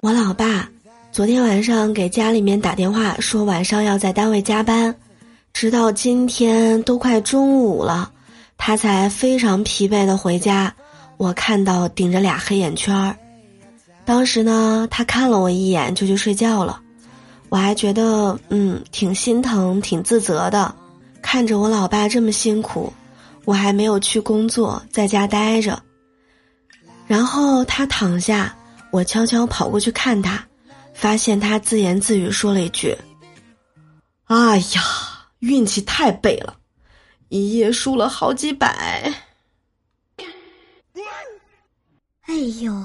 我老爸昨天晚上给家里面打电话说晚上要在单位加班，直到今天都快中午了，他才非常疲惫的回家。我看到顶着俩黑眼圈儿，当时呢，他看了我一眼就去睡觉了。我还觉得嗯挺心疼、挺自责的，看着我老爸这么辛苦，我还没有去工作，在家待着。然后他躺下。我悄悄跑过去看他，发现他自言自语说了一句：“哎呀，运气太背了，一夜输了好几百。”哎呦。